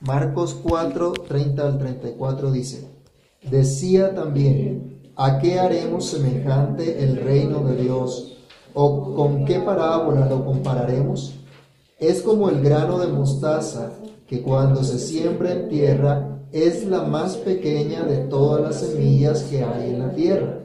Marcos 4, 30 al 34 dice, decía también, ¿a qué haremos semejante el reino de Dios? ¿O con qué parábola lo compararemos? Es como el grano de mostaza, que cuando se siembra en tierra es la más pequeña de todas las semillas que hay en la tierra.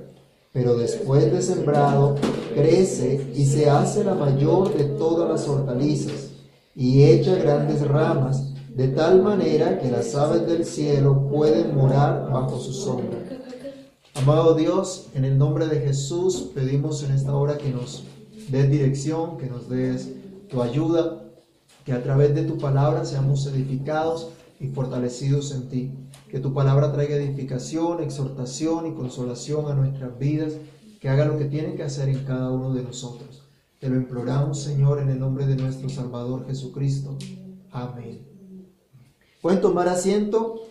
Pero después de sembrado, crece y se hace la mayor de todas las hortalizas, y echa grandes ramas, de tal manera que las aves del cielo pueden morar bajo su sombra. Amado Dios, en el nombre de Jesús pedimos en esta hora que nos des dirección, que nos des tu ayuda, que a través de tu palabra seamos edificados y fortalecidos en ti. Que tu palabra traiga edificación, exhortación y consolación a nuestras vidas, que haga lo que tiene que hacer en cada uno de nosotros. Te lo imploramos, Señor, en el nombre de nuestro Salvador Jesucristo. Amén. Pueden tomar asiento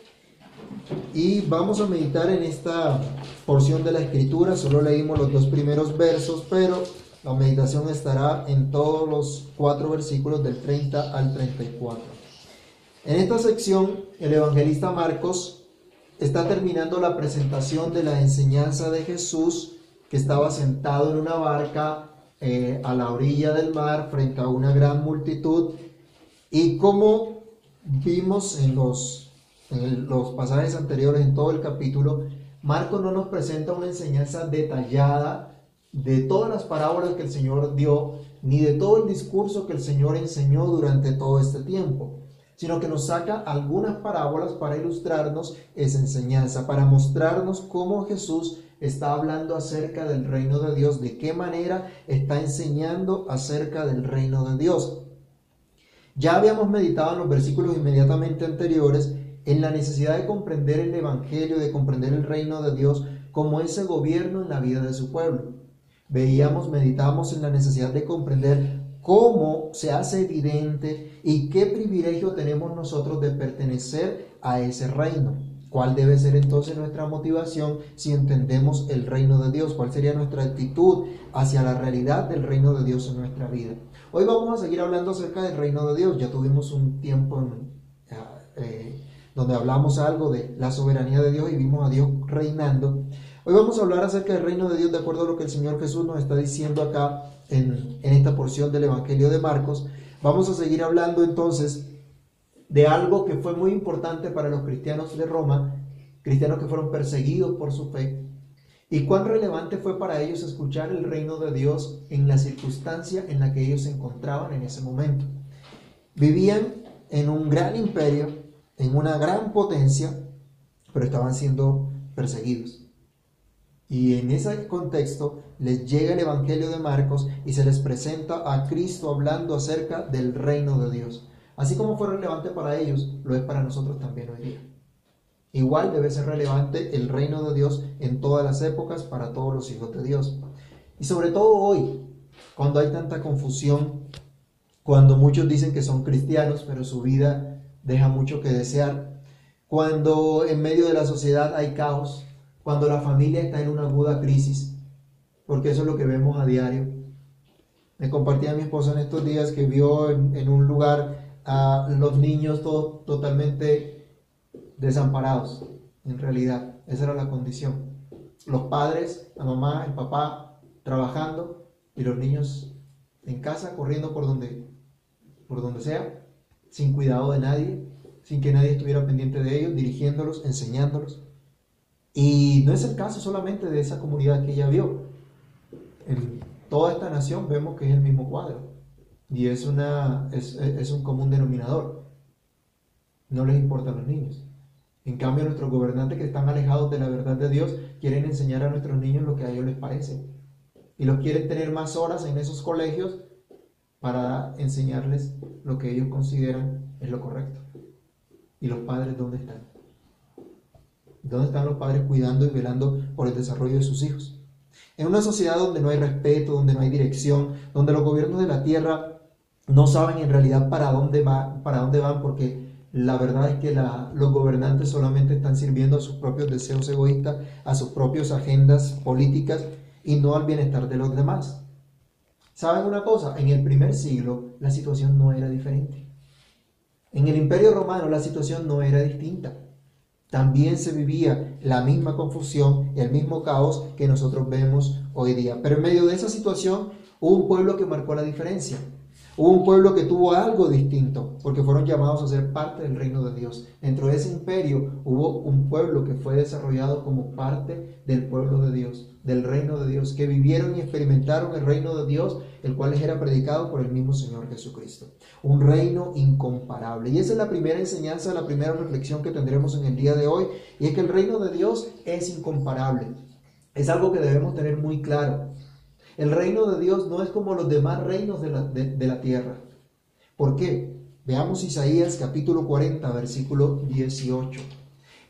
y vamos a meditar en esta porción de la escritura. Solo leímos los dos primeros versos, pero la meditación estará en todos los cuatro versículos del 30 al 34. En esta sección, el evangelista Marcos está terminando la presentación de la enseñanza de Jesús que estaba sentado en una barca eh, a la orilla del mar frente a una gran multitud y como vimos en los, los pasajes anteriores, en todo el capítulo, Marcos no nos presenta una enseñanza detallada de todas las parábolas que el Señor dio, ni de todo el discurso que el Señor enseñó durante todo este tiempo, sino que nos saca algunas parábolas para ilustrarnos esa enseñanza, para mostrarnos cómo Jesús está hablando acerca del reino de Dios, de qué manera está enseñando acerca del reino de Dios. Ya habíamos meditado en los versículos inmediatamente anteriores en la necesidad de comprender el Evangelio, de comprender el reino de Dios como ese gobierno en la vida de su pueblo. Veíamos, meditamos en la necesidad de comprender cómo se hace evidente y qué privilegio tenemos nosotros de pertenecer a ese reino. ¿Cuál debe ser entonces nuestra motivación si entendemos el reino de Dios? ¿Cuál sería nuestra actitud hacia la realidad del reino de Dios en nuestra vida? Hoy vamos a seguir hablando acerca del reino de Dios. Ya tuvimos un tiempo eh, donde hablamos algo de la soberanía de Dios y vimos a Dios reinando. Hoy vamos a hablar acerca del reino de Dios de acuerdo a lo que el Señor Jesús nos está diciendo acá en, en esta porción del Evangelio de Marcos. Vamos a seguir hablando entonces de algo que fue muy importante para los cristianos de Roma, cristianos que fueron perseguidos por su fe, y cuán relevante fue para ellos escuchar el reino de Dios en la circunstancia en la que ellos se encontraban en ese momento. Vivían en un gran imperio, en una gran potencia, pero estaban siendo perseguidos. Y en ese contexto les llega el Evangelio de Marcos y se les presenta a Cristo hablando acerca del reino de Dios. Así como fue relevante para ellos, lo es para nosotros también hoy día. Igual debe ser relevante el reino de Dios en todas las épocas para todos los hijos de Dios. Y sobre todo hoy, cuando hay tanta confusión, cuando muchos dicen que son cristianos, pero su vida deja mucho que desear, cuando en medio de la sociedad hay caos, cuando la familia está en una aguda crisis, porque eso es lo que vemos a diario. Me compartía mi esposa en estos días que vio en, un lugar a los niños todos totalmente desamparados, en realidad. Esa era la condición. Los padres, la mamá, el papá trabajando y los niños en casa corriendo por donde, por donde sea, sin cuidado de nadie, sin que nadie estuviera pendiente de ellos, dirigiéndolos, enseñándolos. Y no es el caso solamente de esa comunidad que ella vio. En toda esta nación vemos que es el mismo cuadro. Y es, una, es, un común denominador. No les importan los niños. En cambio, nuestros gobernantes que están alejados de la verdad de Dios quieren enseñar a nuestros niños lo que a ellos les parece. Y los quieren tener más horas en esos colegios para enseñarles lo que ellos consideran es lo correcto. ¿Y los padres dónde están? ¿Dónde están los padres cuidando y velando por el desarrollo de sus hijos? En una sociedad donde no hay respeto, donde no hay dirección, donde los gobiernos de la tierra no saben en realidad para dónde, va, para dónde van porque la verdad es que los gobernantes solamente están sirviendo a sus propios deseos egoístas, a sus propias agendas políticas y no al bienestar de los demás. ¿Saben una cosa? En el primer siglo la situación no era diferente. En el imperio romano la situación no era distinta. También se vivía la misma confusión, el mismo caos que nosotros vemos hoy día. Pero en medio de esa situación hubo un pueblo que marcó la diferencia. Hubo un pueblo que tuvo algo distinto, porque fueron llamados a ser parte del reino de Dios. Dentro de ese imperio hubo un pueblo que fue desarrollado como parte del pueblo de Dios, del reino de Dios, que vivieron y experimentaron el reino de Dios, el cual les era predicado por el mismo Señor Jesucristo. Un reino incomparable. Y esa es la primera enseñanza, la primera reflexión que tendremos en el día de hoy, y es que el reino de Dios es incomparable. Es algo que debemos tener muy claro. El reino de Dios no es como los demás reinos de la, tierra. ¿Por qué? Veamos Isaías capítulo 40, versículo 18.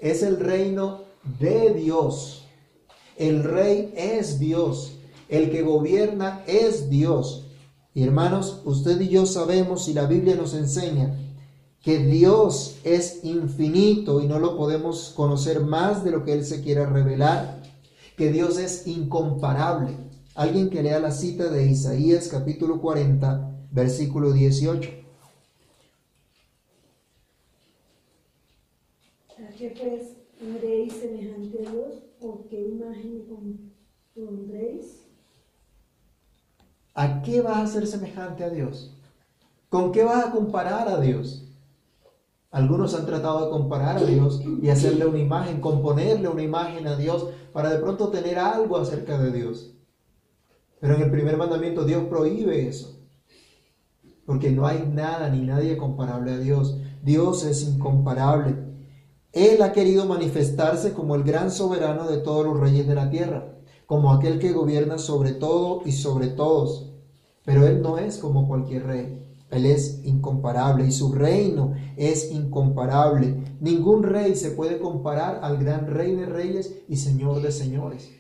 Es el reino de Dios. El rey es Dios. El que gobierna es Dios. Y hermanos, usted y yo sabemos y la Biblia nos enseña que Dios es infinito y no lo podemos conocer más de lo que Él se quiera revelar, que Dios es incomparable. Alguien que lea la cita de Isaías capítulo 40, versículo 18. ¿A qué pues semejante a Dios? ¿O qué imagen pondréis? ¿A qué vas a ser semejante a Dios? ¿Con qué vas a comparar a Dios? Algunos han tratado de comparar a Dios y hacerle una imagen, componerle una imagen a Dios para de pronto tener algo acerca de Dios. Pero en el primer mandamiento Dios prohíbe eso. Porque no hay nada ni nadie comparable a Dios. Dios es incomparable. Él ha querido manifestarse como el gran soberano de todos los reyes de la tierra, como aquel que gobierna sobre todo y sobre todos. Pero Él no es como cualquier rey. Él es incomparable y su reino es incomparable. Ningún rey se puede comparar al gran rey de reyes y señor de señores.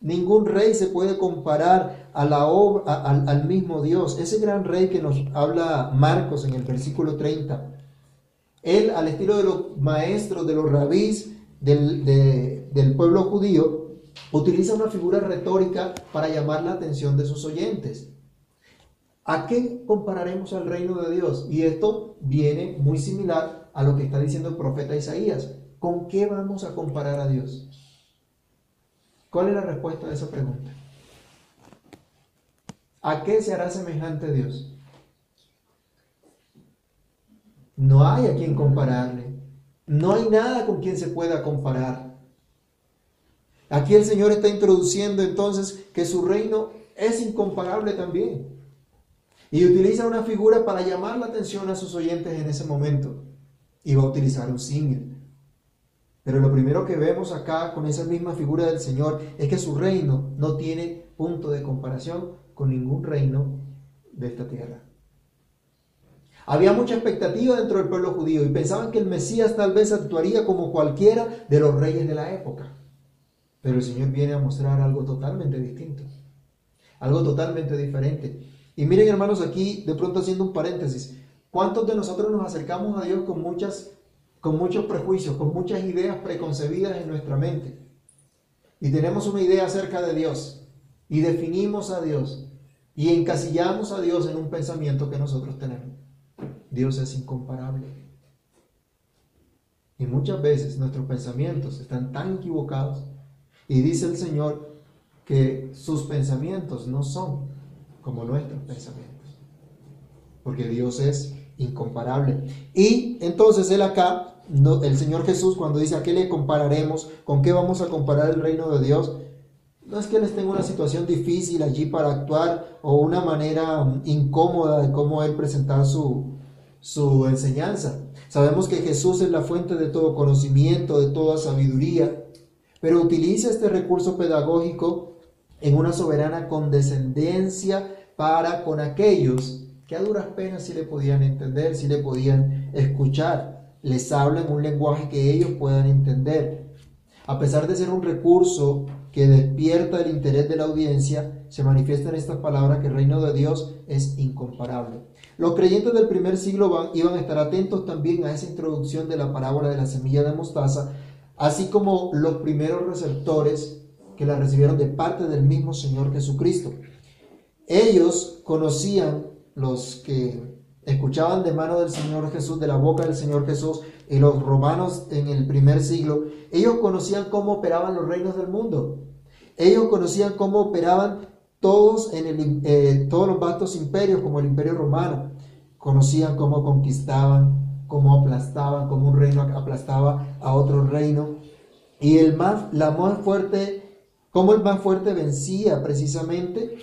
Ningún rey se puede comparar al, mismo Dios. Ese gran rey que nos habla Marcos en el versículo 30. Él, al estilo de los maestros, de los rabís del pueblo judío, utiliza una figura retórica para llamar la atención de sus oyentes. ¿A qué compararemos al reino de Dios? Y esto viene muy similar a lo que está diciendo el profeta Isaías. ¿Con qué vamos a comparar a Dios? ¿Cuál es la respuesta de esa pregunta? ¿A qué se hará semejante Dios? No hay a quien compararle. No hay nada con quien se pueda comparar. Aquí el Señor está introduciendo entonces que su reino es incomparable también. Y utiliza una figura para llamar la atención a sus oyentes en ese momento. Y va a utilizar un símil. Pero lo primero que vemos acá con esa misma figura del Señor es que su reino no tiene punto de comparación con ningún reino de esta tierra. Había mucha expectativa dentro del pueblo judío y pensaban que el Mesías tal vez actuaría como cualquiera de los reyes de la época. Pero el Señor viene a mostrar algo totalmente distinto, algo totalmente diferente. Y miren hermanos aquí, de pronto haciendo un paréntesis, ¿cuántos de nosotros nos acercamos a Dios con muchas con muchos prejuicios, con muchas ideas preconcebidas en nuestra mente. Y tenemos una idea acerca de Dios y definimos a Dios y encasillamos a Dios en un pensamiento que nosotros tenemos. Dios es incomparable. Y muchas veces nuestros pensamientos están tan equivocados y dice el Señor que sus pensamientos no son como nuestros pensamientos. Porque Dios es incomparable. Y entonces Él acá el Señor Jesús cuando dice a qué le compararemos, con qué vamos a comparar el reino de Dios, no es que Él esté en una situación difícil allí para actuar o una manera um, incómoda de cómo Él presentar su, su enseñanza. Sabemos que Jesús es la fuente de todo conocimiento, de toda sabiduría, pero utiliza este recurso pedagógico en una soberana condescendencia para con aquellos que a duras penas sí le podían entender, sí le podían escuchar les habla en un lenguaje que ellos puedan entender. A pesar de ser un recurso que despierta el interés de la audiencia, se manifiesta en estas palabras que el reino de Dios es incomparable. Los creyentes del primer siglo iban a estar atentos también a esa introducción de la parábola de la semilla de mostaza, así como los primeros receptores que la recibieron de parte del mismo Señor Jesucristo. Ellos conocían los que escuchaban de mano del Señor Jesús, de la boca del Señor Jesús, y los romanos en el primer siglo, ellos conocían cómo operaban los reinos del mundo. Ellos conocían cómo operaban todos, en el, eh, todos los vastos imperios, como el imperio romano. Conocían cómo conquistaban, cómo aplastaban, cómo un reino aplastaba a otro reino. Y el más, la más fuerte, cómo el más fuerte vencía precisamente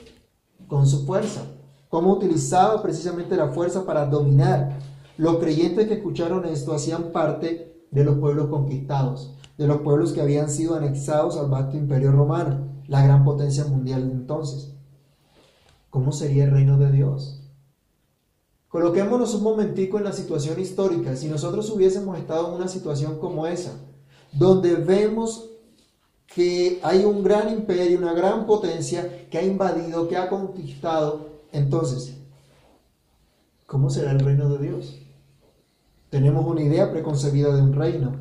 con su fuerza. Cómo utilizaba precisamente la fuerza para dominar. Los creyentes que escucharon esto hacían parte de los pueblos conquistados, de los pueblos que habían sido anexados al vasto imperio romano, la gran potencia mundial de entonces. ¿Cómo sería el reino de Dios? Coloquémonos un momentico en la situación histórica. Si nosotros hubiésemos estado en una situación como esa, donde vemos que hay un gran imperio, una gran potencia que ha invadido, que ha conquistado, entonces, ¿cómo será el reino de Dios? Tenemos una idea preconcebida de un reino.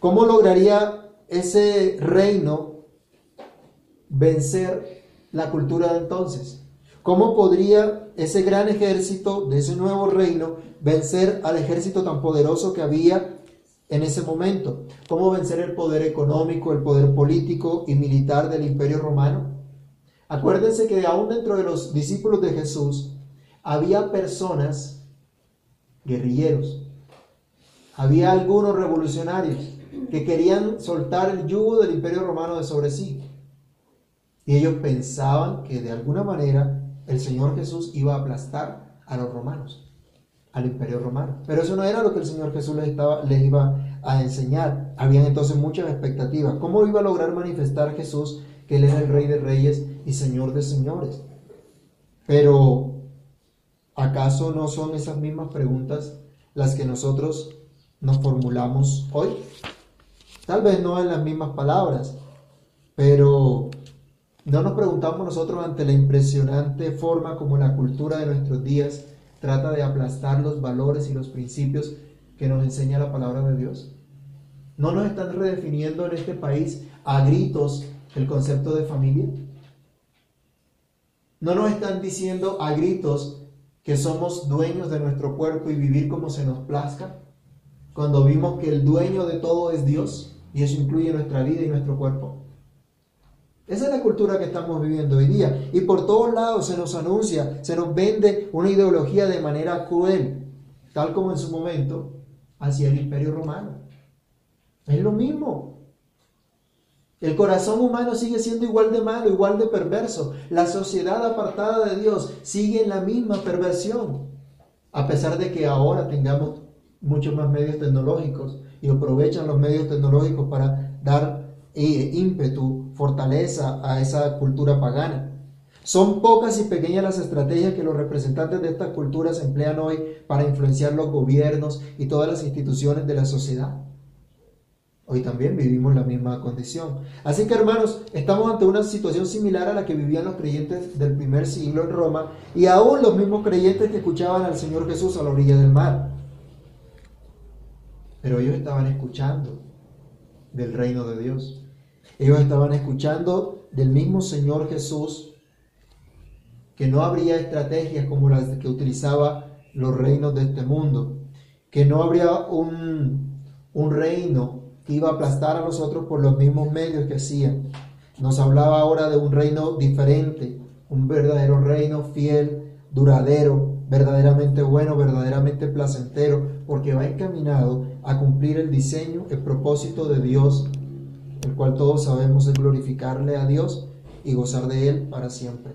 ¿Cómo lograría ese reino vencer la cultura de entonces? ¿Cómo podría ese gran ejército de ese nuevo reino vencer al ejército tan poderoso que había en ese momento? ¿Cómo vencer el poder económico, el poder político y militar del imperio romano? Acuérdense que aún dentro de los discípulos de Jesús había personas, guerrilleros, había algunos revolucionarios que querían soltar el yugo del imperio romano de sobre sí. Y ellos pensaban que de alguna manera el Señor Jesús iba a aplastar a los romanos, al imperio romano. Pero eso no era lo que el Señor Jesús les, estaba, les iba a enseñar. Habían entonces muchas expectativas. ¿Cómo iba a lograr manifestar Jesús que Él es el Rey de Reyes y Señor de Señores? Pero, ¿acaso no son esas mismas preguntas las que nosotros nos formulamos hoy? Tal vez no en las mismas palabras, pero no nos preguntamos nosotros ante la impresionante forma como la cultura de nuestros días trata de aplastar los valores y los principios que nos enseña la palabra de Dios. ¿No nos están redefiniendo en este país a gritos el concepto de familia? ¿No nos están diciendo a gritos que somos dueños de nuestro cuerpo y vivir como se nos plazca? Cuando vimos que el dueño de todo es Dios y eso incluye nuestra vida y nuestro cuerpo. Esa es la cultura que estamos viviendo hoy día. Y por todos lados se nos anuncia, se nos vende una ideología de manera cruel, tal como en su momento hacia el imperio romano. Es lo mismo. El corazón humano sigue siendo igual de malo, igual de perverso. La sociedad apartada de Dios sigue en la misma perversión. A pesar de que ahora tengamos muchos más medios tecnológicos y aprovechan los medios tecnológicos para dar e ímpetu, fortaleza a esa cultura pagana. Son pocas y pequeñas las estrategias que los representantes de estas culturas emplean hoy para influenciar los gobiernos y todas las instituciones de la sociedad. Hoy también vivimos la misma condición. Así que hermanos, estamos ante una situación similar a la que vivían los creyentes del primer siglo en Roma y aún los mismos creyentes que escuchaban al Señor Jesús a la orilla del mar. Pero ellos estaban escuchando del reino de Dios. Ellos estaban escuchando del mismo Señor Jesús que no habría estrategias como las que utilizaba los reinos de este mundo, que no habría un, un reino iba a aplastar a nosotros por los mismos medios que hacían. Nos hablaba ahora de un reino diferente, un verdadero reino fiel, duradero, verdaderamente bueno, verdaderamente placentero, porque va encaminado a cumplir el diseño, el propósito de Dios el cual todos sabemos es glorificarle a Dios y gozar de Él para siempre.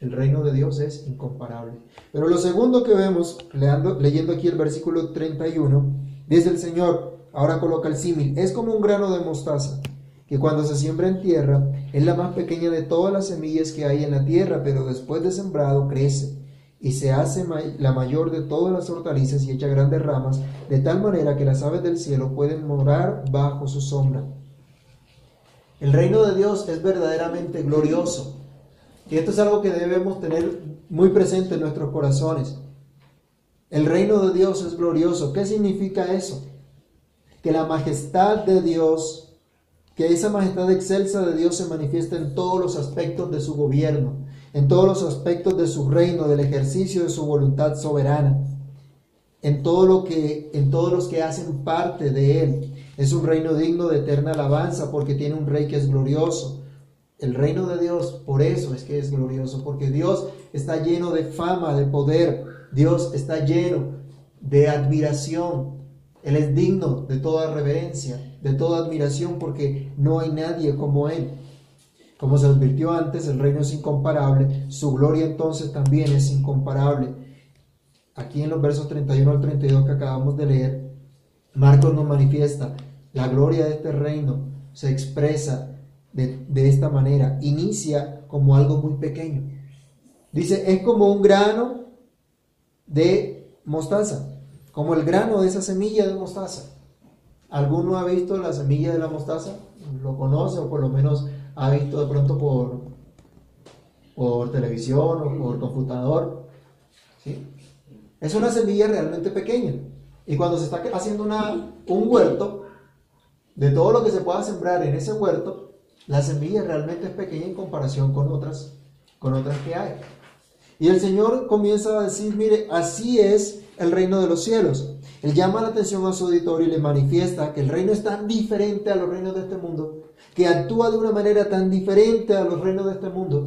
El reino de Dios es incomparable. Pero lo segundo que vemos, leyendo aquí el versículo 31, dice el Señor, ahora coloca el símil, es como un grano de mostaza, que cuando se siembra en tierra es la más pequeña de todas las semillas que hay en la tierra, pero después de sembrado crece y se hace la mayor de todas las hortalizas y echa grandes ramas, de tal manera que las aves del cielo pueden morar bajo su sombra. El reino de Dios es verdaderamente glorioso. Y esto es algo que debemos tener muy presente en nuestros corazones. El reino de Dios es glorioso. ¿Qué significa eso? Que la majestad de Dios, que esa majestad excelsa de Dios se manifiesta en todos los aspectos de su gobierno, en todos los aspectos de su reino, del ejercicio de su voluntad soberana. en todo lo que en todos los que hacen parte de él. Es un reino digno de eterna alabanza porque tiene un rey que es glorioso. El reino de Dios, por eso es que es glorioso, porque Dios está lleno de fama, de poder. Dios está lleno de admiración. Él es digno de toda reverencia, de toda admiración, porque no hay nadie como Él. Como se advirtió antes, el reino es incomparable, su gloria entonces también es incomparable. Aquí en los versos 31 al 32 que acabamos de leer, Marcos nos manifiesta la gloria de este reino, se expresa de, de esta manera, inicia como algo muy pequeño. Dice, es como un grano de mostaza, como el grano de esa semilla de mostaza. ¿Alguno ha visto la semilla de la mostaza? ¿Lo conoce o por lo menos ha visto de pronto por, por televisión o por computador? ¿Sí? Es una semilla realmente pequeña. Y cuando se está haciendo una, un huerto, de todo lo que se pueda sembrar en ese huerto, la semilla realmente es pequeña en comparación con otras, con otras que hay. Y el Señor comienza a decir, mire, así es el reino de los cielos. Él llama la atención a su auditorio y le manifiesta que el reino es tan diferente a los reinos de este mundo, que actúa de una manera tan diferente a los reinos de este mundo.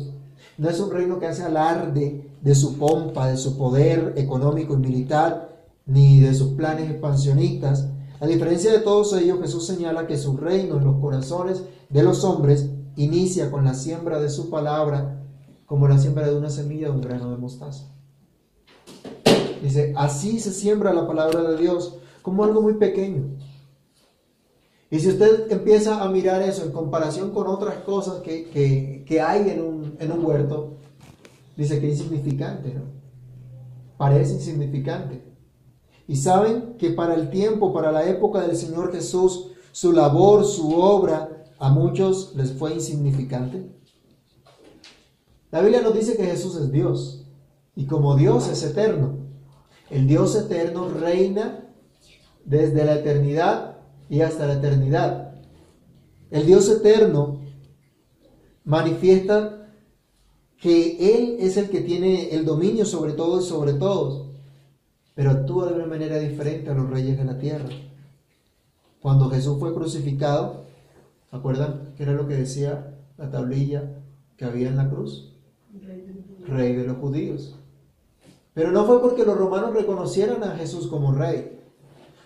No es un reino que hace alarde de su pompa, de su poder económico y militar, ni de sus planes expansionistas. A diferencia de todos ellos, Jesús señala que su reino en los corazones de los hombres inicia con la siembra de su palabra como la siembra de una semilla de un grano de mostaza. Dice, así se siembra la palabra de Dios, como algo muy pequeño. Y si usted empieza a mirar eso en comparación con otras cosas que, hay en un, en un, huerto, dice que es insignificante, ¿no? Parece insignificante. Y saben que para el tiempo, para la época del Señor Jesús, su labor, su obra, a muchos les fue insignificante. La Biblia nos dice que Jesús es Dios y como Dios es eterno. El Dios eterno reina desde la eternidad y hasta la eternidad. El Dios eterno manifiesta que Él es el que tiene el dominio sobre todo y sobre todos, pero actúa de una manera diferente a los reyes de la tierra. Cuando Jesús fue crucificado, ¿acuerdan qué era lo que decía la tablilla que había en la cruz? rey de los judíos. Pero no fue porque los romanos reconocieran a Jesús como rey.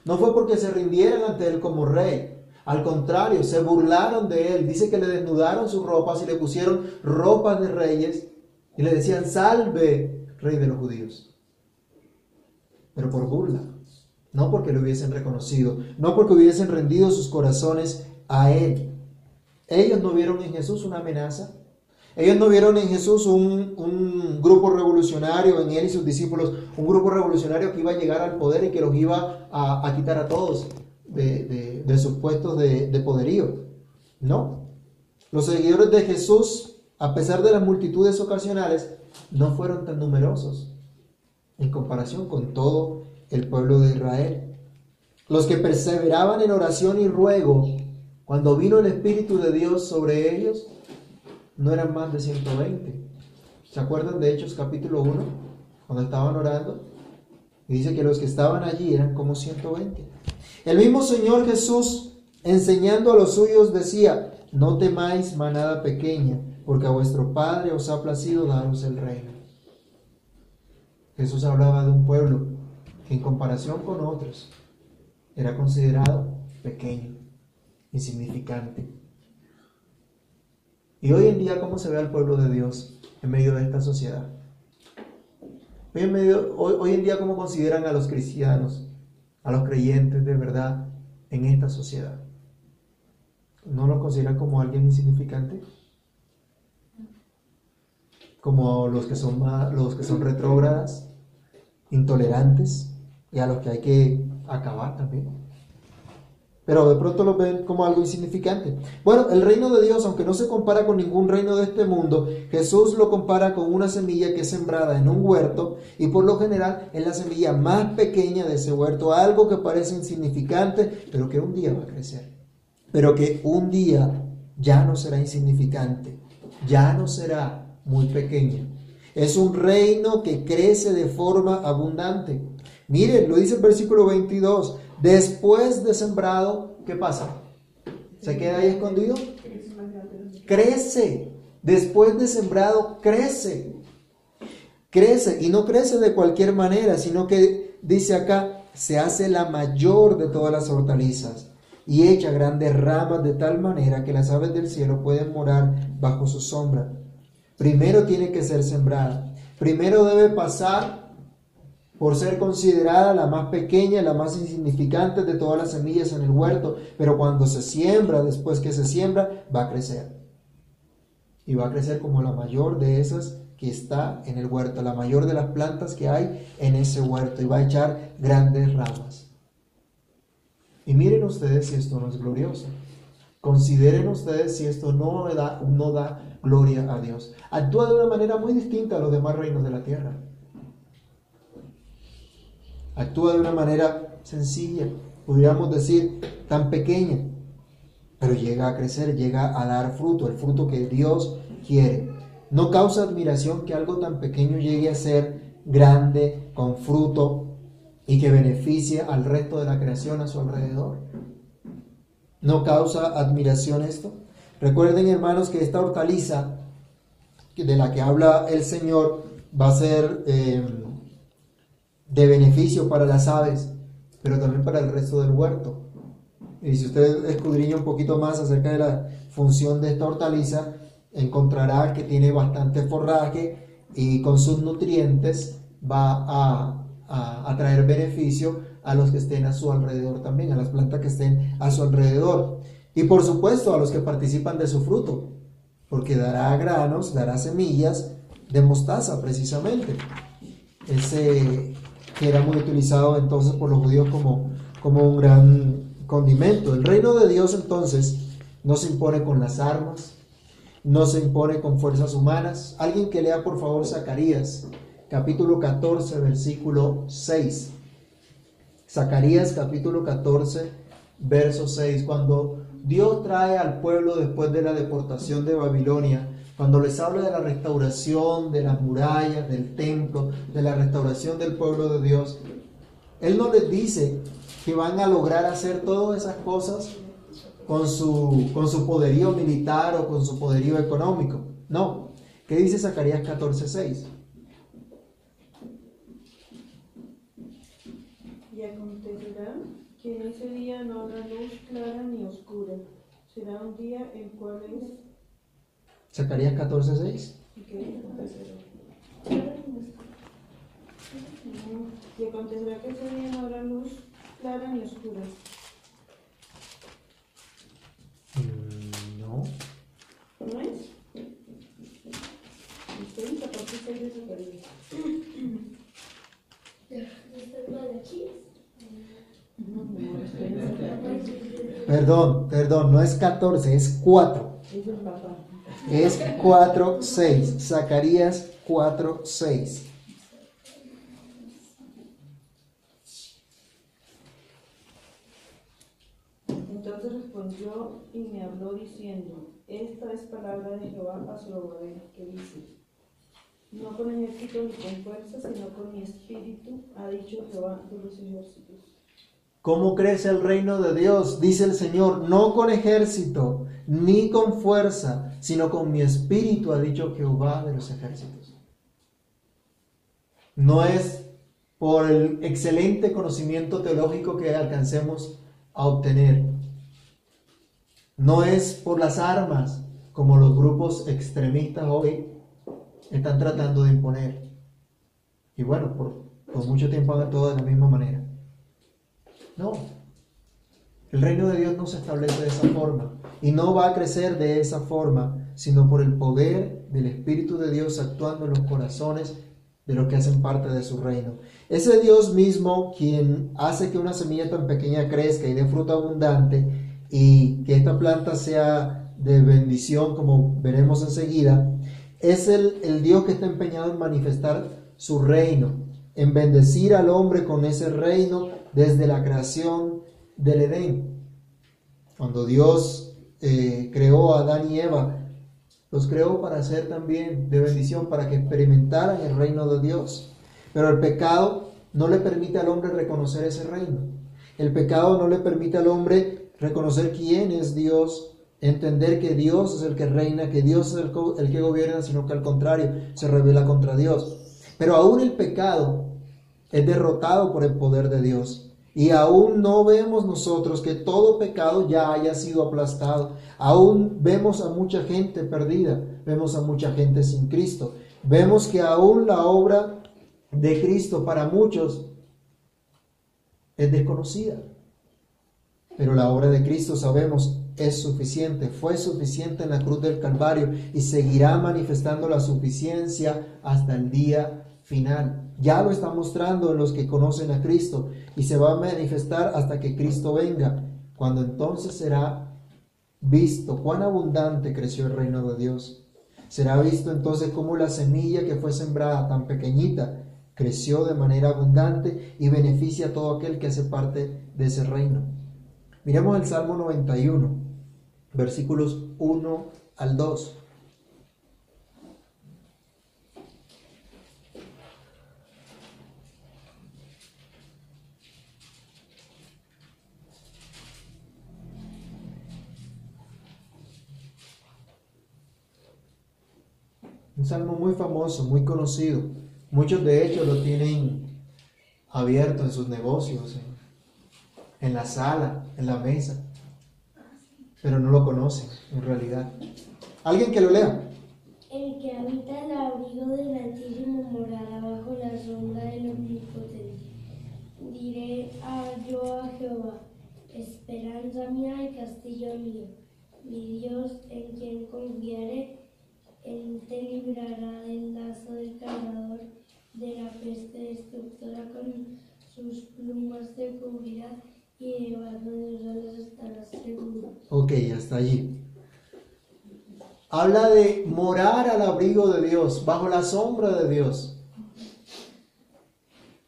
No fue porque se rindieran ante él como rey. Al contrario, se burlaron de él. Dice que le desnudaron sus ropas y le pusieron ropas de reyes y le decían, salve, rey de los judíos. Pero por burla. No porque lo hubiesen reconocido. No porque hubiesen rendido sus corazones a él. Ellos no vieron en Jesús una amenaza. Ellos no vieron en Jesús un, grupo revolucionario, en él y sus discípulos, un grupo revolucionario que iba a llegar al poder y que los iba a, quitar a todos de, sus puestos de, de poderío. No. Los seguidores de Jesús, a pesar de las multitudes ocasionales, no fueron tan numerosos en comparación con todo el pueblo de Israel. Los que perseveraban en oración y ruego, cuando vino el Espíritu de Dios sobre ellos, no eran más de 120. ¿Se acuerdan de Hechos capítulo 1? Cuando estaban orando. Y dice que los que estaban allí eran como 120. El mismo Señor Jesús, enseñando a los suyos, decía, no temáis manada pequeña, porque a vuestro Padre os ha placido daros el reino. Jesús hablaba de un pueblo que en comparación con otros era considerado pequeño, insignificante. Y hoy en día, ¿cómo se ve al pueblo de Dios en medio de esta sociedad? Hoy en, medio, hoy, en día, ¿cómo consideran a los cristianos, a los creyentes de verdad en esta sociedad? ¿No los consideran como alguien insignificante? Como los que son, los que son retrógradas, intolerantes y a los que hay que acabar también pero de pronto lo ven como algo insignificante. Bueno, el reino de Dios, aunque no se compara con ningún reino de este mundo, Jesús lo compara con una semilla que es sembrada en un huerto y por lo general es la semilla más pequeña de ese huerto, algo que parece insignificante, pero que un día va a crecer, pero que un día ya no será insignificante, ya no será muy pequeño. Es un reino que crece de forma abundante. Miren, lo dice el versículo 22. Después de sembrado, ¿qué pasa? ¿Se queda ahí escondido? Crece. Después de sembrado, crece. Crece. Y no crece de cualquier manera, sino que dice acá, se hace la mayor de todas las hortalizas y echa grandes ramas de tal manera que las aves del cielo pueden morar bajo su sombra. Primero tiene que ser sembrada. Primero debe pasar por ser considerada la más pequeña, la más insignificante de todas las semillas en el huerto, pero cuando se siembra, después que se siembra, va a crecer. Y va a crecer como la mayor de esas que está en el huerto, la mayor de las plantas que hay en ese huerto, y va a echar grandes ramas. Y miren ustedes si esto no es glorioso. Consideren ustedes si esto no da, no da gloria a Dios. Actúa de una manera muy distinta a los demás reinos de la tierra. Actúa de una manera sencilla, podríamos decir tan pequeña, pero llega a crecer, llega a dar fruto, el fruto que Dios quiere. No causa admiración que algo tan pequeño llegue a ser grande, con fruto, y que beneficie al resto de la creación a su alrededor. ¿No causa admiración esto? Recuerden, hermanos, que esta hortaliza de la que habla el Señor va a ser eh, de beneficio para las aves, pero también para el resto del huerto. Y si usted escudriña un poquito más acerca de la función de esta hortaliza, encontrará que tiene bastante forraje y con sus nutrientes va a a, traer beneficio a los que estén a su alrededor también, a las plantas que estén a su alrededor. Y por supuesto a los que participan de su fruto, porque dará granos, dará semillas de mostaza precisamente. Ese que era muy utilizado entonces por los judíos como, como un gran condimento. El reino de Dios entonces no se impone con las armas, no se impone con fuerzas humanas. Alguien que lea por favor Zacarías capítulo 14, versículo 6. Zacarías capítulo 14, verso 6. Cuando Dios trae al pueblo después de la deportación de Babilonia, cuando les habla de la restauración de las murallas, del templo, de la restauración del pueblo de Dios, Él no les dice que van a lograr hacer todas esas cosas con su, con su poderío militar o con su poderío económico. No. ¿Qué dice Zacarías 14, 6? que en ese día no habrá luz clara ni oscura. Será un día el cual es... ¿Zacarías 14.6? ¿Qué? Y acontecerá que ese día no habrá luz clara ni oscura. Mm, no. ¿No es? Estoy en 14.6 de Zacarías. ¿Está de aquí? Perdón, perdón, no es 14, es 4. Es 4, 6. Zacarías 4, 6. Entonces respondió y me habló diciendo, esta es palabra de Jehová a Zorobabel, que dice, no con ejército ni con fuerza, sino con mi espíritu, ha dicho Jehová de los ejércitos. ¿Cómo crece el reino de Dios? Dice el Señor, no con ejército, ni con fuerza, sino con mi espíritu, ha dicho Jehová de los ejércitos. No es por el excelente conocimiento teológico que alcancemos a obtener. No es por las armas, como los grupos extremistas hoy están tratando de imponer. Y bueno, por, mucho tiempo actuado de la misma manera. No. El reino de Dios no se establece de esa forma y no va a crecer de esa forma, sino por el poder del Espíritu de Dios actuando en los corazones de los que hacen parte de su reino. Ese Dios mismo quien hace que una semilla tan pequeña crezca y dé fruto abundante y que esta planta sea de bendición, como veremos enseguida, es el, el Dios que está empeñado en manifestar su reino, en bendecir al hombre con ese reino desde la creación del Edén. Cuando Dios eh, creó a Adán y Eva, los creó para ser también de bendición, para que experimentaran el reino de Dios. Pero el pecado no le permite al hombre reconocer ese reino. El pecado no le permite al hombre reconocer quién es Dios, entender que Dios es el que reina, que Dios es el, que gobierna, sino que al contrario se revela contra Dios. Pero aún el pecado es derrotado por el poder de Dios. Y aún no vemos nosotros que todo pecado ya haya sido aplastado. Aún vemos a mucha gente perdida, vemos a mucha gente sin Cristo. Vemos que aún la obra de Cristo para muchos es desconocida. Pero la obra de Cristo sabemos es suficiente, fue suficiente en la cruz del Calvario y seguirá manifestando la suficiencia hasta el día final. Ya lo está mostrando en los que conocen a Cristo y se va a manifestar hasta que Cristo venga, cuando entonces será visto cuán abundante creció el reino de Dios. Será visto entonces cómo la semilla que fue sembrada tan pequeñita creció de manera abundante y beneficia a todo aquel que hace parte de ese reino. Miremos el Salmo 91, versículos 1 al 2. Un salmo muy famoso, muy conocido. Muchos de ellos lo tienen abierto en sus negocios, en, la sala, en la mesa, pero no lo conocen en realidad. ¿Alguien que lo lea? El que habita el abrigo del Altísimo morará bajo la sombra del Omnipotente. Diré a yo a Jehová, esperanza mía y castillo mío, mi Dios en quien confiaré él te librará del lazo del cargador, de la peste destructora con sus plumas te cubrirá y debajo de sus alas estarás seguro. Ok, hasta allí. Habla de morar al abrigo de Dios, bajo la sombra de Dios.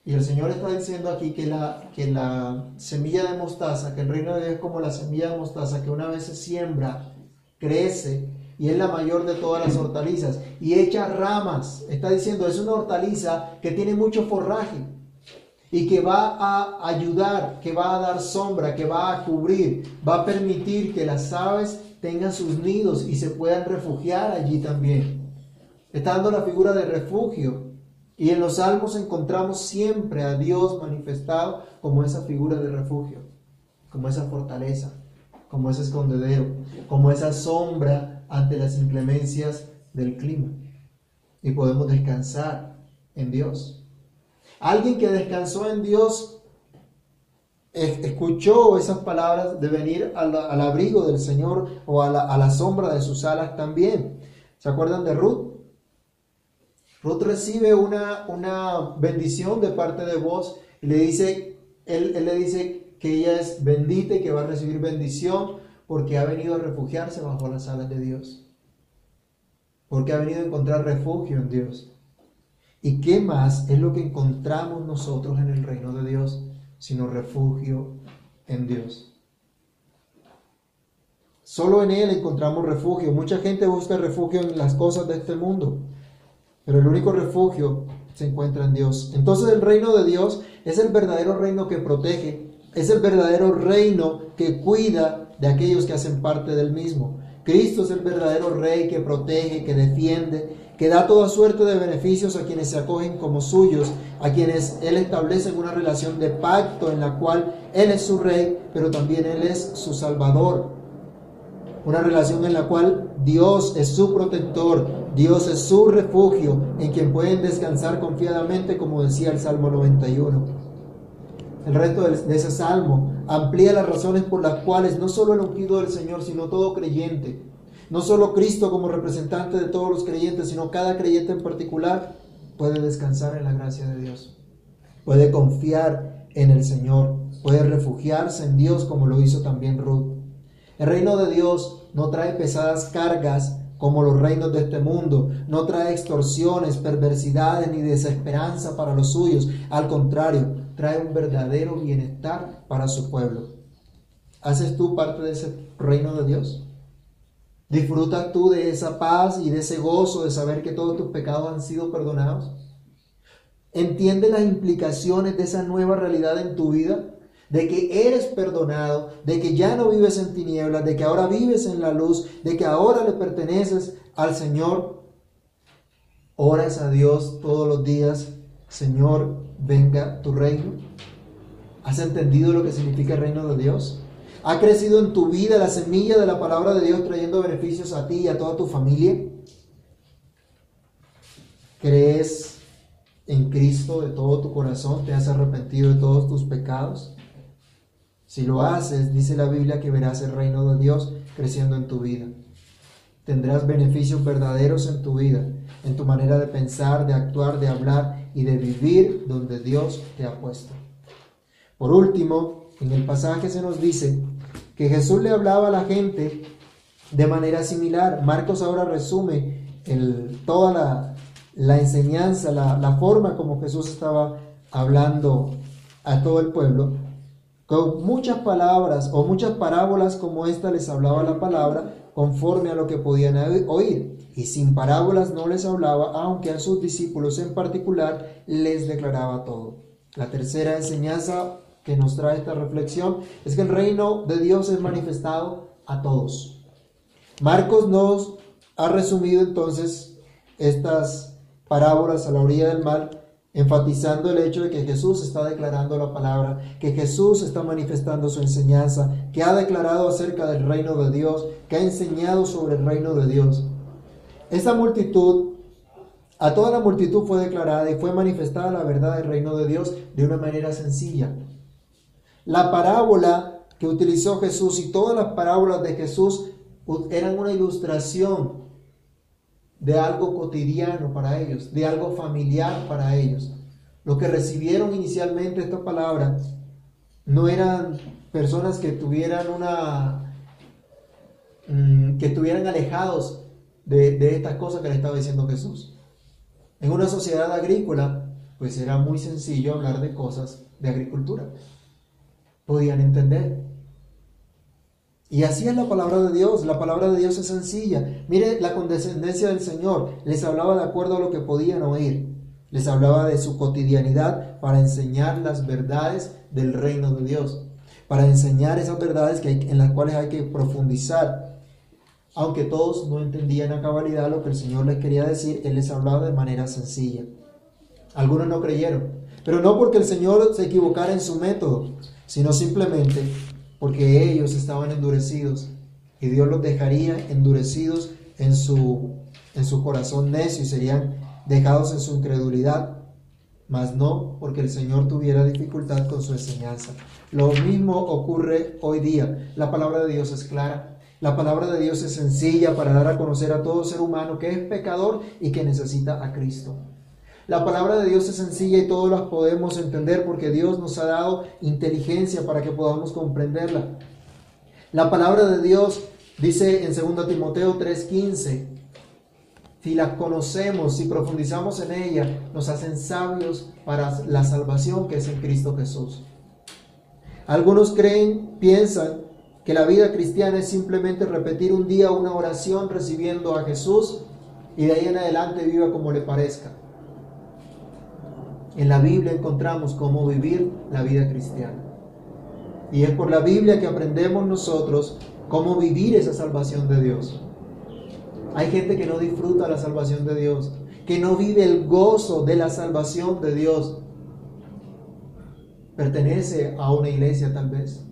Y el Señor está diciendo aquí que la, que la semilla de mostaza, que el reino de Dios es como la semilla de mostaza, que una vez se siembra, crece y es la mayor de todas las hortalizas y echa ramas. Está diciendo, es una hortaliza que tiene mucho forraje y que va a ayudar, que va a dar sombra, que va a cubrir, va a permitir que las aves tengan sus nidos y se puedan refugiar allí también. Está dando la figura de refugio. Y en los salmos encontramos siempre a Dios manifestado como esa figura de refugio, como esa fortaleza, como ese escondedero, como esa sombra ante las inclemencias del clima y podemos descansar en Dios. Alguien que descansó en Dios escuchó esas palabras de venir al, abrigo del Señor o a la, sombra de sus alas también. ¿Se acuerdan de Ruth? Ruth recibe una, una bendición de parte de vos y le dice, él, él le dice que ella es bendita y que va a recibir bendición porque ha venido a refugiarse bajo las alas de Dios. Porque ha venido a encontrar refugio en Dios. ¿Y qué más es lo que encontramos nosotros en el reino de Dios sino refugio en Dios? Solo en Él encontramos refugio. Mucha gente busca refugio en las cosas de este mundo, pero el único refugio se encuentra en Dios. Entonces el reino de Dios es el verdadero reino que protege, es el verdadero reino que cuida de aquellos que hacen parte del mismo. Cristo es el verdadero rey que protege, que defiende, que da toda suerte de beneficios a quienes se acogen como suyos, a quienes Él establece una relación de pacto en la cual Él es su rey, pero también Él es su salvador. Una relación en la cual Dios es su protector, Dios es su refugio, en quien pueden descansar confiadamente, como decía el Salmo 91 el resto de ese salmo amplía las razones por las cuales no solo el ungido del Señor, sino todo creyente, no solo Cristo como representante de todos los creyentes, sino cada creyente en particular, puede descansar en la gracia de Dios, puede confiar en el Señor, puede refugiarse en Dios como lo hizo también Ruth. El reino de Dios no trae pesadas cargas como los reinos de este mundo. No trae extorsiones, perversidades ni desesperanza para los suyos. Al contrario, trae un verdadero bienestar para su pueblo. ¿Haces tú parte de ese reino de Dios? ¿Disfrutas tú de esa paz y de ese gozo de saber que todos tus pecados han sido perdonados? ¿Entiende las implicaciones de esa nueva realidad en tu vida? De que eres perdonado, de que ya no vives en tinieblas, de que ahora vives en la luz, de que ahora le perteneces al Señor. Oras a Dios todos los días, Señor, venga tu reino. ¿Has entendido lo que significa el reino de Dios? ¿Ha crecido en tu vida la semilla de la palabra de Dios trayendo beneficios a ti y a toda tu familia? ¿Crees en Cristo de todo tu corazón? ¿Te has arrepentido de todos tus pecados? Si lo haces, dice la Biblia que verás el reino de Dios creciendo en tu vida. Tendrás beneficios verdaderos en tu vida, en tu manera de pensar, de actuar, de hablar y de vivir donde Dios te ha puesto. Por último, en el pasaje se nos dice que Jesús le hablaba a la gente de manera similar. Marcos ahora resume toda la, la enseñanza, la, la forma como Jesús estaba hablando a todo el pueblo. Con muchas palabras o muchas parábolas como esta les hablaba la palabra conforme a lo que podían oír. Y sin parábolas no les hablaba, aunque a sus discípulos en particular les declaraba todo. La tercera enseñanza que nos trae esta reflexión es que el reino de Dios es manifestado a todos. Marcos nos ha resumido entonces estas parábolas a la orilla del mar, enfatizando el hecho de que Jesús está declarando la palabra, que Jesús está manifestando su enseñanza, que ha declarado acerca del reino de Dios, que ha enseñado sobre el reino de Dios. Esa multitud, a toda la multitud fue declarada y fue manifestada la verdad del reino de Dios de una manera sencilla. La parábola que utilizó Jesús y todas las parábolas de Jesús eran una ilustración de algo cotidiano para ellos, de algo familiar para ellos. Los que recibieron inicialmente esta palabra no eran personas que tuvieran una mm, que estuvieran alejados de, de estas cosas que le estaba diciendo Jesús. En una sociedad agrícola, pues era muy sencillo hablar de cosas de agricultura. Podían entender. Y así es la palabra de Dios. La palabra de Dios es sencilla. Mire la condescendencia del Señor. Les hablaba de acuerdo a lo que podían oír. Les hablaba de su cotidianidad para enseñar las verdades del reino de Dios. Para enseñar esas verdades que en las cuales hay que profundizar. Aunque todos no entendían a cabalidad lo que el Señor les quería decir, Él les hablaba de manera sencilla. Algunos no creyeron. Pero no porque el Señor se equivocara en su método, sino simplemente porque ellos estaban endurecidos y Dios los dejaría endurecidos en su, en su corazón necio y serían dejados en su incredulidad, mas no porque el Señor tuviera dificultad con su enseñanza. Lo mismo ocurre hoy día. La palabra de Dios es clara. La palabra de Dios es sencilla para dar a conocer a todo ser humano que es pecador y que necesita a Cristo. La palabra de Dios es sencilla y todos las podemos entender porque Dios nos ha dado inteligencia para que podamos comprenderla. La palabra de Dios dice en 2 Timoteo 3:15, si la conocemos, si profundizamos en ella, nos hacen sabios para la salvación que es en Cristo Jesús. Algunos creen, piensan que la vida cristiana es simplemente repetir un día una oración recibiendo a Jesús y de ahí en adelante viva como le parezca. En la Biblia encontramos cómo vivir la vida cristiana. Y es por la Biblia que aprendemos nosotros cómo vivir esa salvación de Dios. Hay gente que no disfruta la salvación de Dios, que no vive el gozo de la salvación de Dios. Pertenece a una iglesia tal vez,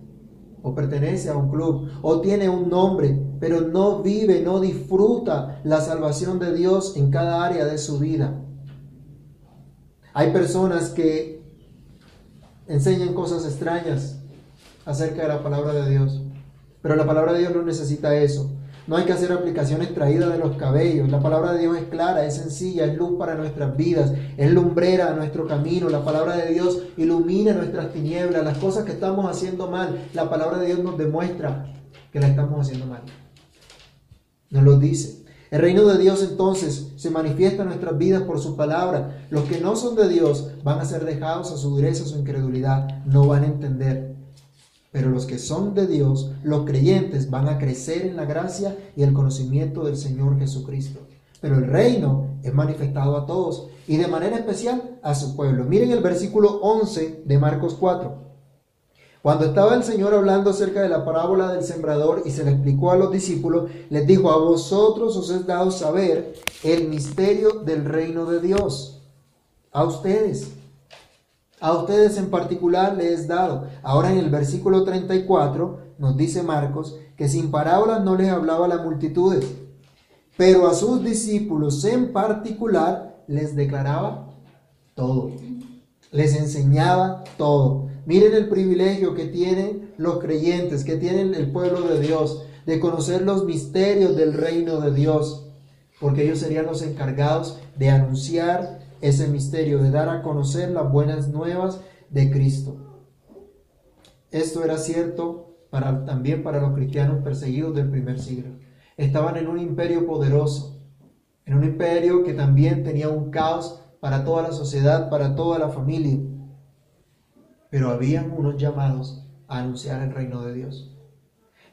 o pertenece a un club, o tiene un nombre, pero no vive, no disfruta la salvación de Dios en cada área de su vida. Hay personas que enseñan cosas extrañas acerca de la palabra de Dios, pero la palabra de Dios no necesita eso. No hay que hacer aplicaciones traídas de los cabellos. La palabra de Dios es clara, es sencilla, es luz para nuestras vidas, es lumbrera a nuestro camino. La palabra de Dios ilumina nuestras tinieblas, las cosas que estamos haciendo mal. La palabra de Dios nos demuestra que la estamos haciendo mal. Nos lo dice. El reino de Dios entonces se manifiesta en nuestras vidas por su palabra. Los que no son de Dios van a ser dejados a su dureza, a su incredulidad, no van a entender. Pero los que son de Dios, los creyentes, van a crecer en la gracia y el conocimiento del Señor Jesucristo. pero el reino es manifestado a todos y de manera especial a su pueblo. Miren el versículo 11 de Marcos 4. Cuando estaba el Señor hablando acerca de la parábola del sembrador y se le explicó a los discípulos, les dijo, a vosotros os es dado saber el misterio del reino de Dios. A ustedes. A ustedes en particular les es dado. Ahora en el versículo 34 nos dice Marcos que sin parábolas no les hablaba a las multitudes, pero a sus discípulos en particular les declaraba todo. Les enseñaba todo. Miren el privilegio que tienen los creyentes, que tienen el pueblo de Dios, de conocer los misterios del reino de Dios, porque ellos serían los encargados de anunciar ese misterio, de dar a conocer las buenas nuevas de Cristo. Esto era cierto para, también para los cristianos perseguidos del primer siglo. Estaban en un imperio poderoso, en un imperio que también tenía un caos para toda la sociedad, para toda la familia pero habían unos llamados a anunciar el reino de Dios.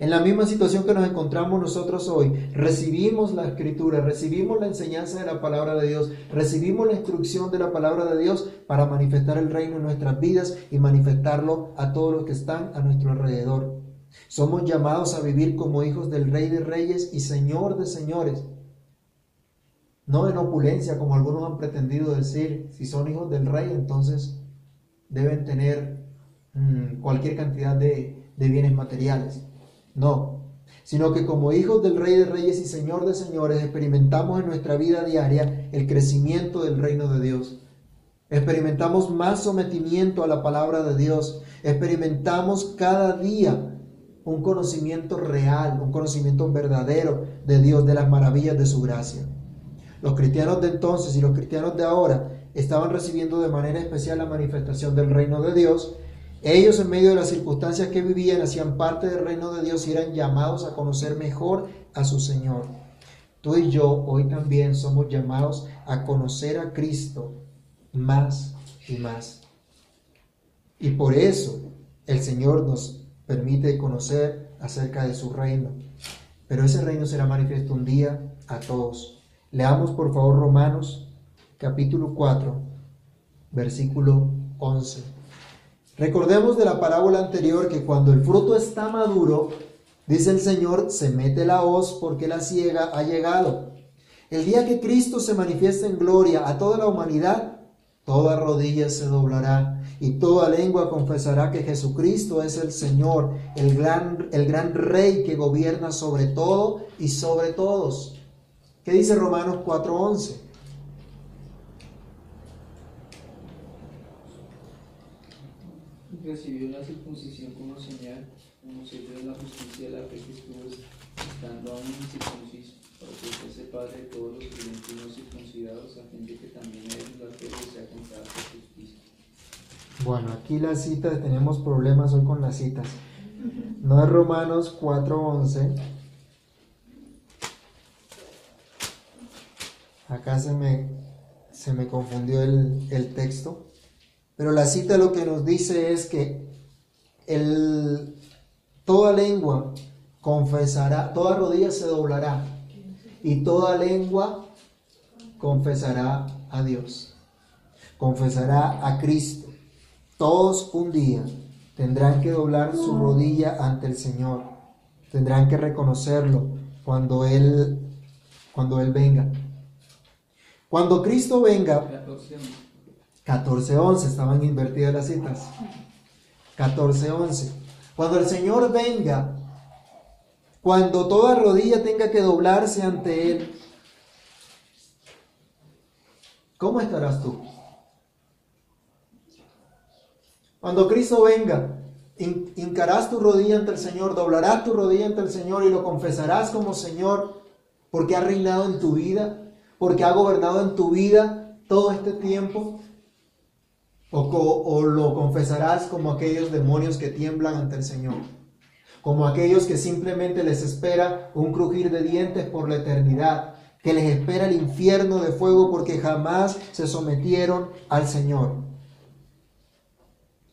En la misma situación que nos encontramos nosotros hoy, recibimos la escritura, recibimos la enseñanza de la palabra de Dios, recibimos la instrucción de la palabra de Dios para manifestar el reino en nuestras vidas y manifestarlo a todos los que están a nuestro alrededor. Somos llamados a vivir como hijos del Rey de Reyes y Señor de Señores. No en opulencia, como algunos han pretendido decir. Si son hijos del Rey, entonces deben tener mm, cualquier cantidad de, de bienes materiales. No, sino que como hijos del Rey de Reyes y Señor de Señores experimentamos en nuestra vida diaria el crecimiento del reino de Dios. Experimentamos más sometimiento a la palabra de Dios. Experimentamos cada día un conocimiento real, un conocimiento verdadero de Dios, de las maravillas de su gracia. Los cristianos de entonces y los cristianos de ahora estaban recibiendo de manera especial la manifestación del reino de Dios. Ellos en medio de las circunstancias que vivían hacían parte del reino de Dios y eran llamados a conocer mejor a su Señor. Tú y yo hoy también somos llamados a conocer a Cristo más y más. Y por eso el Señor nos permite conocer acerca de su reino. Pero ese reino será manifiesto un día a todos. Leamos por favor Romanos capítulo 4, versículo 11. Recordemos de la parábola anterior que cuando el fruto está maduro, dice el Señor, se mete la hoz porque la ciega ha llegado. El día que Cristo se manifiesta en gloria a toda la humanidad, toda rodilla se doblará y toda lengua confesará que Jesucristo es el Señor, el gran, el gran Rey que gobierna sobre todo y sobre todos. ¿Qué dice Romanos 4:11? Recibió la circuncisión como señal, como sello de la justicia de la fe que estuvo estando aún incircunciso, para que fuese padre de todos los creyentes no circuncidados, a fin de que también ellos la fe les sea contada por justicia. Bueno, aquí las citas, tenemos problemas hoy con las citas. No es Romanos 4:11. Acá se me, se me confundió el, el texto. Pero la cita lo que nos dice es que el, toda lengua confesará, toda rodilla se doblará y toda lengua confesará a Dios, confesará a Cristo. Todos un día tendrán que doblar su rodilla ante el Señor, tendrán que reconocerlo cuando Él, cuando Él venga. Cuando Cristo venga, 14.11, estaban invertidas las citas. 14.11. Cuando el Señor venga, cuando toda rodilla tenga que doblarse ante Él, ¿cómo estarás tú? Cuando Cristo venga, hincarás tu rodilla ante el Señor, doblarás tu rodilla ante el Señor y lo confesarás como Señor porque ha reinado en tu vida, porque ha gobernado en tu vida todo este tiempo. O, lo confesarás como aquellos demonios que tiemblan ante el Señor, como aquellos que simplemente les espera un crujir de dientes por la eternidad, que les espera el infierno de fuego porque jamás se sometieron al Señor.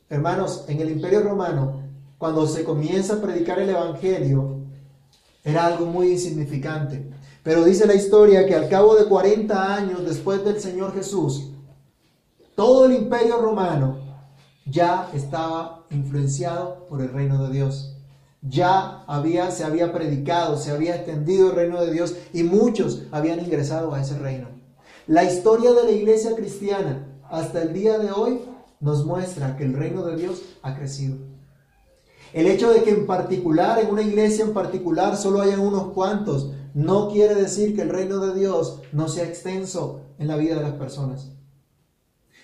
Hermanos, en el Imperio Romano, cuando se comienza a predicar el Evangelio, era algo muy insignificante. Pero dice la historia que al cabo de 40 años después del Señor Jesús, todo el imperio romano ya estaba influenciado por el reino de Dios. Ya había, se había predicado, se había extendido el reino de Dios y muchos habían ingresado a ese reino. La historia de la iglesia cristiana hasta el día de hoy nos muestra que el reino de Dios ha crecido. El hecho de que en particular, en una iglesia en particular, solo hayan unos cuantos, no quiere decir que el reino de Dios no sea extenso en la vida de las personas.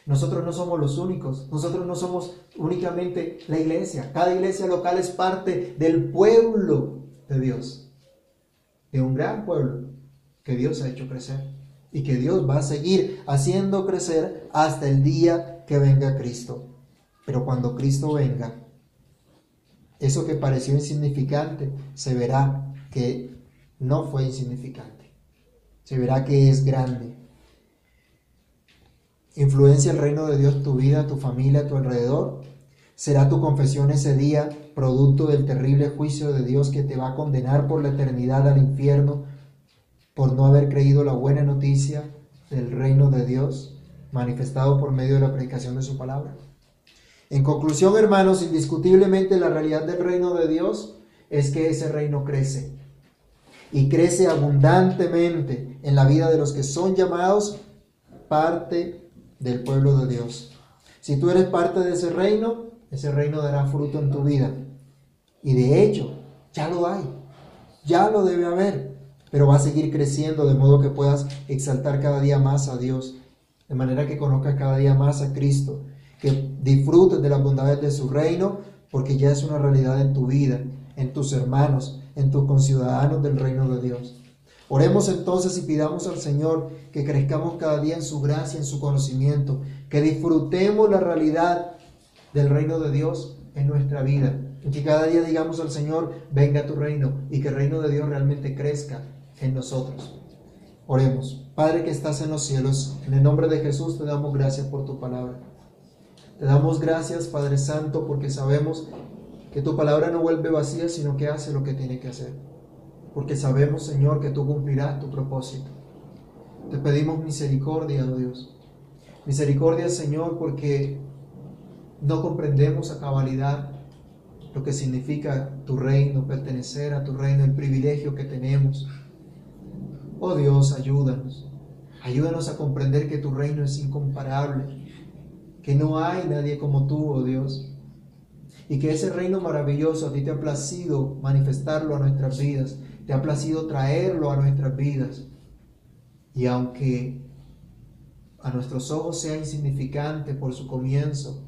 Nosotros no somos los únicos, nosotros no somos únicamente la iglesia. Cada iglesia local es parte del pueblo de Dios, de un gran pueblo que Dios ha hecho crecer y que Dios va a seguir haciendo crecer hasta el día que venga Cristo. Pero cuando Cristo venga, eso que pareció insignificante se verá que no fue insignificante. Se verá que es grande influencia el reino de Dios tu vida, tu familia, tu alrededor? ¿Será tu confesión ese día producto del terrible juicio de Dios que te va a condenar por la eternidad al infierno por no haber creído la buena noticia del reino de Dios manifestado por medio de la predicación de su palabra? En conclusión, hermanos, indiscutiblemente la realidad del reino de Dios es que ese reino crece y crece abundantemente en la vida de los que son llamados parte del pueblo de Dios. Si tú eres parte de ese reino, ese reino dará fruto en tu vida. Y de hecho, ya lo hay, ya lo debe haber, pero va a seguir creciendo de modo que puedas exaltar cada día más a Dios, de manera que conozcas cada día más a Cristo, que disfrutes de las bondades de su reino, porque ya es una realidad en tu vida, en tus hermanos, en tus conciudadanos del reino de Dios. Oremos entonces y pidamos al Señor que crezcamos cada día en su gracia, en su conocimiento, que disfrutemos la realidad del reino de Dios en nuestra vida. Y que cada día digamos al Señor, venga tu reino y que el reino de Dios realmente crezca en nosotros. Oremos. Padre que estás en los cielos, en el nombre de Jesús te damos gracias por tu palabra. Te damos gracias, Padre Santo, porque sabemos que tu palabra no vuelve vacía, sino que hace lo que tiene que hacer porque sabemos, Señor, que tú cumplirás tu propósito. Te pedimos misericordia, oh Dios. Misericordia, Señor, porque no comprendemos a cabalidad lo que significa tu reino, pertenecer a tu reino, el privilegio que tenemos. Oh Dios, ayúdanos. Ayúdanos a comprender que tu reino es incomparable, que no hay nadie como tú, oh Dios, y que ese reino maravilloso a ti te ha placido manifestarlo a nuestras vidas te ha placido traerlo a nuestras vidas. Y aunque a nuestros ojos sea insignificante por su comienzo,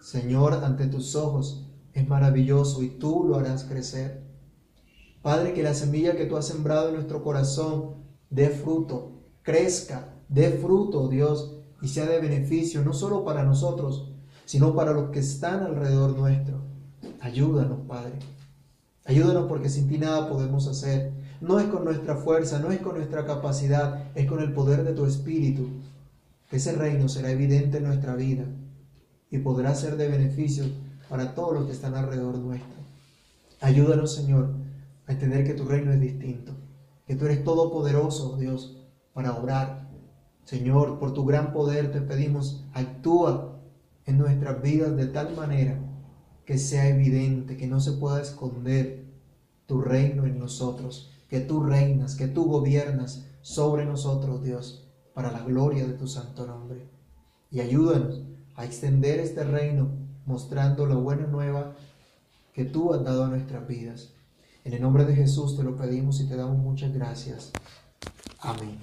Señor, ante tus ojos es maravilloso y tú lo harás crecer. Padre, que la semilla que tú has sembrado en nuestro corazón dé fruto, crezca, dé fruto, Dios, y sea de beneficio no solo para nosotros, sino para los que están alrededor nuestro. Ayúdanos, Padre. Ayúdanos porque sin ti nada podemos hacer. No es con nuestra fuerza, no es con nuestra capacidad, es con el poder de tu Espíritu. Ese reino será evidente en nuestra vida y podrá ser de beneficio para todos los que están alrededor nuestro. Ayúdanos, Señor, a entender que tu reino es distinto, que tú eres todopoderoso, Dios, para obrar. Señor, por tu gran poder te pedimos, actúa en nuestras vidas de tal manera que sea evidente, que no se pueda esconder tu reino en nosotros, que tú reinas, que tú gobiernas sobre nosotros, Dios, para la gloria de tu santo nombre. Y ayúdanos a extender este reino mostrando la buena nueva que tú has dado a nuestras vidas. En el nombre de Jesús te lo pedimos y te damos muchas gracias. Amén.